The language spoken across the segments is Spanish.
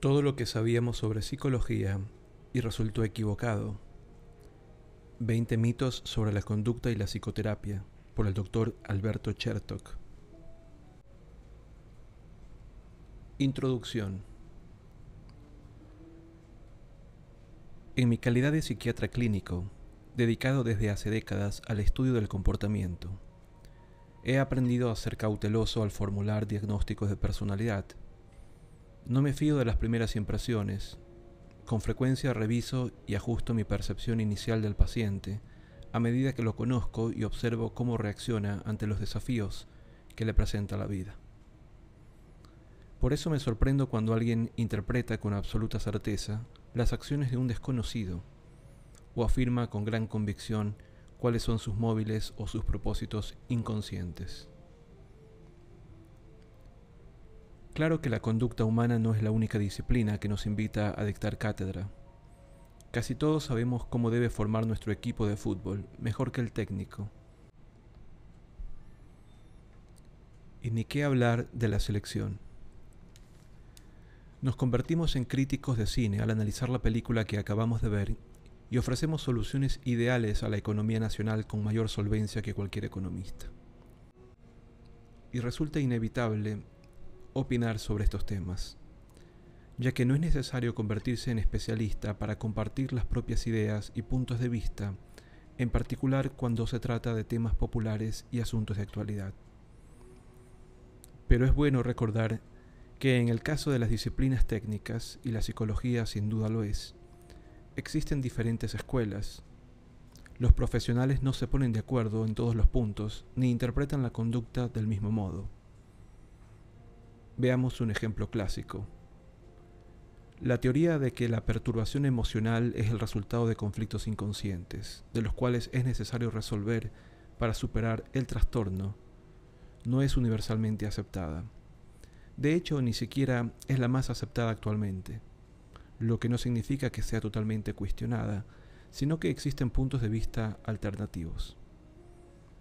Todo lo que sabíamos sobre psicología y resultó equivocado. 20 mitos sobre la conducta y la psicoterapia por el doctor Alberto Chertok. Introducción. En mi calidad de psiquiatra clínico, dedicado desde hace décadas al estudio del comportamiento, he aprendido a ser cauteloso al formular diagnósticos de personalidad no me fío de las primeras impresiones. Con frecuencia reviso y ajusto mi percepción inicial del paciente a medida que lo conozco y observo cómo reacciona ante los desafíos que le presenta la vida. Por eso me sorprendo cuando alguien interpreta con absoluta certeza las acciones de un desconocido o afirma con gran convicción cuáles son sus móviles o sus propósitos inconscientes. Claro que la conducta humana no es la única disciplina que nos invita a dictar cátedra. Casi todos sabemos cómo debe formar nuestro equipo de fútbol, mejor que el técnico. Y ni qué hablar de la selección. Nos convertimos en críticos de cine al analizar la película que acabamos de ver y ofrecemos soluciones ideales a la economía nacional con mayor solvencia que cualquier economista. Y resulta inevitable opinar sobre estos temas, ya que no es necesario convertirse en especialista para compartir las propias ideas y puntos de vista, en particular cuando se trata de temas populares y asuntos de actualidad. Pero es bueno recordar que en el caso de las disciplinas técnicas, y la psicología sin duda lo es, existen diferentes escuelas. Los profesionales no se ponen de acuerdo en todos los puntos, ni interpretan la conducta del mismo modo. Veamos un ejemplo clásico. La teoría de que la perturbación emocional es el resultado de conflictos inconscientes, de los cuales es necesario resolver para superar el trastorno, no es universalmente aceptada. De hecho, ni siquiera es la más aceptada actualmente, lo que no significa que sea totalmente cuestionada, sino que existen puntos de vista alternativos.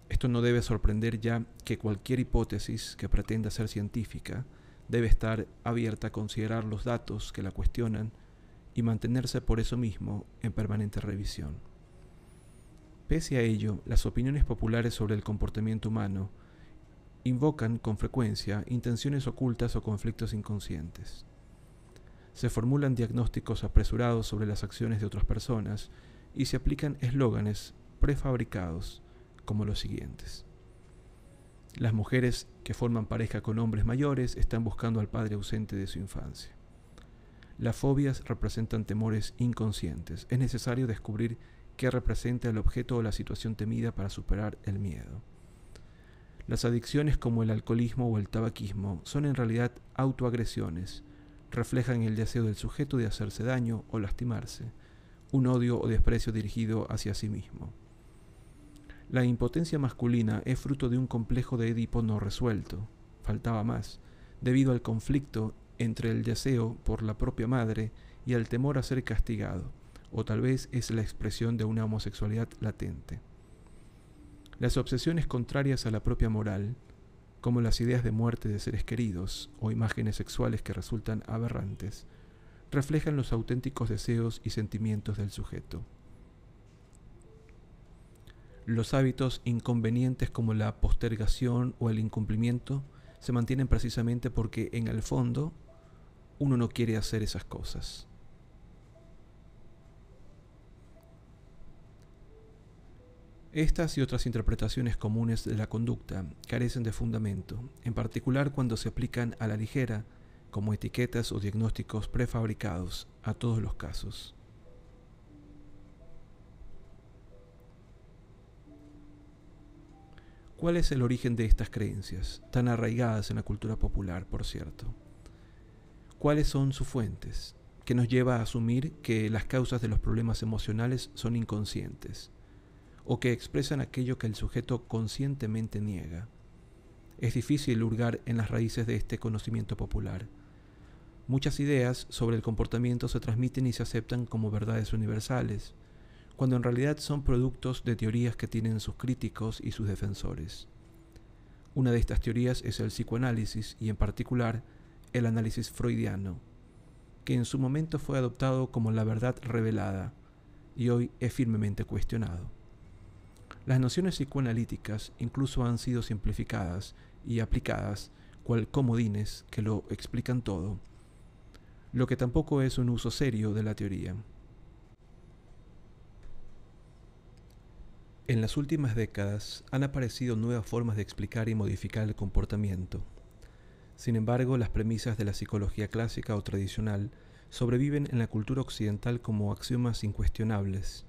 Esto no debe sorprender ya que cualquier hipótesis que pretenda ser científica debe estar abierta a considerar los datos que la cuestionan y mantenerse por eso mismo en permanente revisión. Pese a ello, las opiniones populares sobre el comportamiento humano invocan con frecuencia intenciones ocultas o conflictos inconscientes. Se formulan diagnósticos apresurados sobre las acciones de otras personas y se aplican eslóganes prefabricados como los siguientes. Las mujeres que forman pareja con hombres mayores están buscando al padre ausente de su infancia. Las fobias representan temores inconscientes. Es necesario descubrir qué representa el objeto o la situación temida para superar el miedo. Las adicciones como el alcoholismo o el tabaquismo son en realidad autoagresiones. Reflejan el deseo del sujeto de hacerse daño o lastimarse, un odio o desprecio dirigido hacia sí mismo. La impotencia masculina es fruto de un complejo de Edipo no resuelto, faltaba más, debido al conflicto entre el deseo por la propia madre y el temor a ser castigado, o tal vez es la expresión de una homosexualidad latente. Las obsesiones contrarias a la propia moral, como las ideas de muerte de seres queridos o imágenes sexuales que resultan aberrantes, reflejan los auténticos deseos y sentimientos del sujeto. Los hábitos inconvenientes como la postergación o el incumplimiento se mantienen precisamente porque en el fondo uno no quiere hacer esas cosas. Estas y otras interpretaciones comunes de la conducta carecen de fundamento, en particular cuando se aplican a la ligera como etiquetas o diagnósticos prefabricados a todos los casos. ¿Cuál es el origen de estas creencias, tan arraigadas en la cultura popular, por cierto? ¿Cuáles son sus fuentes, que nos lleva a asumir que las causas de los problemas emocionales son inconscientes, o que expresan aquello que el sujeto conscientemente niega? Es difícil hurgar en las raíces de este conocimiento popular. Muchas ideas sobre el comportamiento se transmiten y se aceptan como verdades universales, cuando en realidad son productos de teorías que tienen sus críticos y sus defensores. Una de estas teorías es el psicoanálisis y en particular el análisis freudiano, que en su momento fue adoptado como la verdad revelada y hoy es firmemente cuestionado. Las nociones psicoanalíticas incluso han sido simplificadas y aplicadas cual comodines que lo explican todo, lo que tampoco es un uso serio de la teoría. En las últimas décadas han aparecido nuevas formas de explicar y modificar el comportamiento. Sin embargo, las premisas de la psicología clásica o tradicional sobreviven en la cultura occidental como axiomas incuestionables,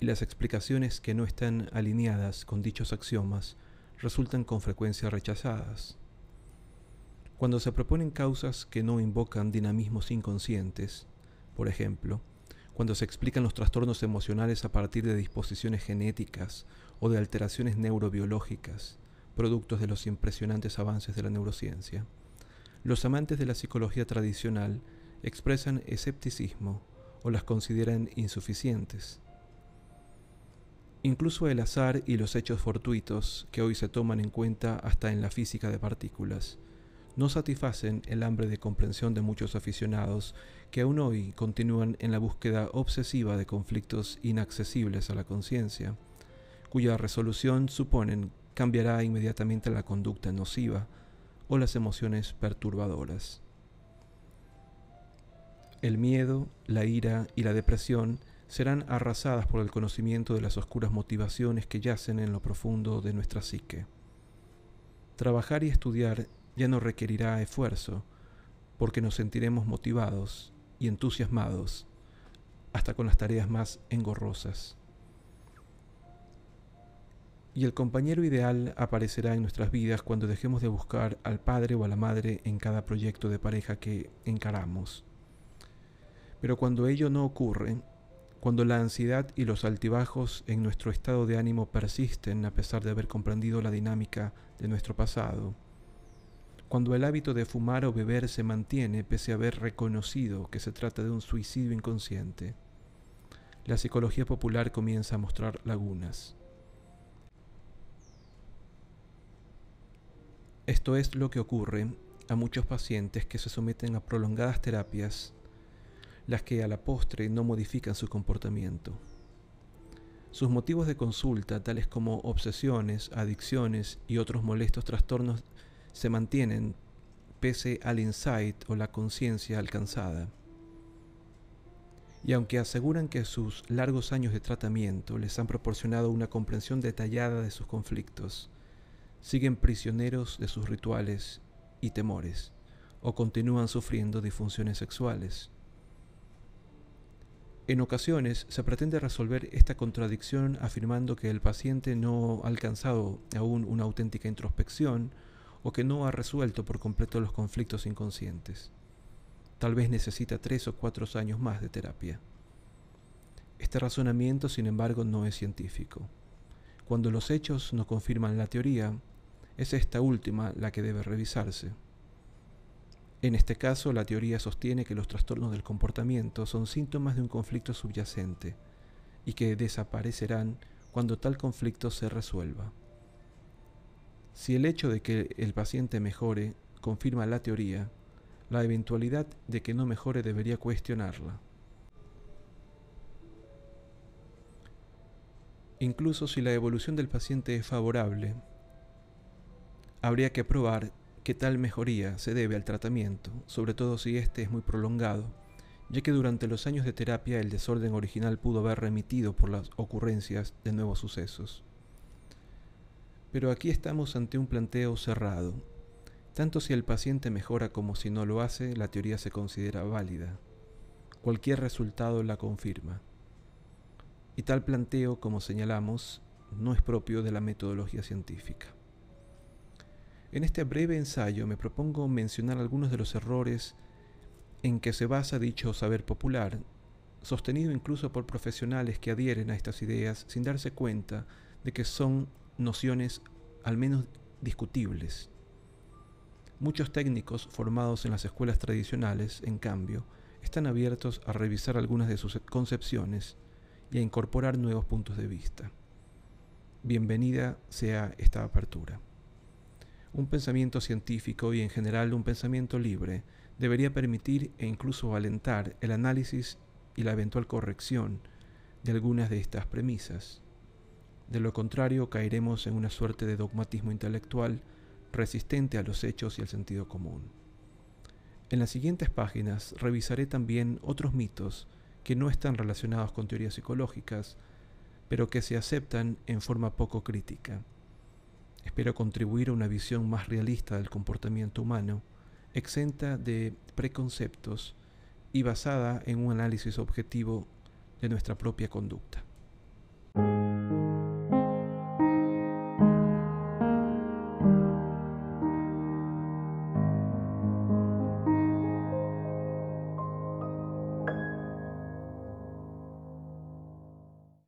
y las explicaciones que no están alineadas con dichos axiomas resultan con frecuencia rechazadas. Cuando se proponen causas que no invocan dinamismos inconscientes, por ejemplo, cuando se explican los trastornos emocionales a partir de disposiciones genéticas o de alteraciones neurobiológicas, productos de los impresionantes avances de la neurociencia, los amantes de la psicología tradicional expresan escepticismo o las consideran insuficientes. Incluso el azar y los hechos fortuitos, que hoy se toman en cuenta hasta en la física de partículas, no satisfacen el hambre de comprensión de muchos aficionados que aún hoy continúan en la búsqueda obsesiva de conflictos inaccesibles a la conciencia, cuya resolución suponen cambiará inmediatamente la conducta nociva o las emociones perturbadoras. El miedo, la ira y la depresión serán arrasadas por el conocimiento de las oscuras motivaciones que yacen en lo profundo de nuestra psique. Trabajar y estudiar ya no requerirá esfuerzo, porque nos sentiremos motivados y entusiasmados hasta con las tareas más engorrosas. Y el compañero ideal aparecerá en nuestras vidas cuando dejemos de buscar al padre o a la madre en cada proyecto de pareja que encaramos. Pero cuando ello no ocurre, cuando la ansiedad y los altibajos en nuestro estado de ánimo persisten a pesar de haber comprendido la dinámica de nuestro pasado, cuando el hábito de fumar o beber se mantiene pese a haber reconocido que se trata de un suicidio inconsciente, la psicología popular comienza a mostrar lagunas. Esto es lo que ocurre a muchos pacientes que se someten a prolongadas terapias, las que a la postre no modifican su comportamiento. Sus motivos de consulta, tales como obsesiones, adicciones y otros molestos trastornos se mantienen pese al insight o la conciencia alcanzada. Y aunque aseguran que sus largos años de tratamiento les han proporcionado una comprensión detallada de sus conflictos, siguen prisioneros de sus rituales y temores, o continúan sufriendo disfunciones sexuales. En ocasiones se pretende resolver esta contradicción afirmando que el paciente no ha alcanzado aún una auténtica introspección o que no ha resuelto por completo los conflictos inconscientes. Tal vez necesita tres o cuatro años más de terapia. Este razonamiento, sin embargo, no es científico. Cuando los hechos no confirman la teoría, es esta última la que debe revisarse. En este caso, la teoría sostiene que los trastornos del comportamiento son síntomas de un conflicto subyacente y que desaparecerán cuando tal conflicto se resuelva. Si el hecho de que el paciente mejore confirma la teoría, la eventualidad de que no mejore debería cuestionarla. Incluso si la evolución del paciente es favorable, habría que probar que tal mejoría se debe al tratamiento, sobre todo si éste es muy prolongado, ya que durante los años de terapia el desorden original pudo haber remitido por las ocurrencias de nuevos sucesos. Pero aquí estamos ante un planteo cerrado. Tanto si el paciente mejora como si no lo hace, la teoría se considera válida. Cualquier resultado la confirma. Y tal planteo, como señalamos, no es propio de la metodología científica. En este breve ensayo me propongo mencionar algunos de los errores en que se basa dicho saber popular, sostenido incluso por profesionales que adhieren a estas ideas sin darse cuenta de que son nociones al menos discutibles. Muchos técnicos formados en las escuelas tradicionales, en cambio, están abiertos a revisar algunas de sus concepciones y a incorporar nuevos puntos de vista. Bienvenida sea esta apertura. Un pensamiento científico y en general un pensamiento libre debería permitir e incluso alentar el análisis y la eventual corrección de algunas de estas premisas. De lo contrario, caeremos en una suerte de dogmatismo intelectual resistente a los hechos y al sentido común. En las siguientes páginas revisaré también otros mitos que no están relacionados con teorías psicológicas, pero que se aceptan en forma poco crítica. Espero contribuir a una visión más realista del comportamiento humano, exenta de preconceptos y basada en un análisis objetivo de nuestra propia conducta.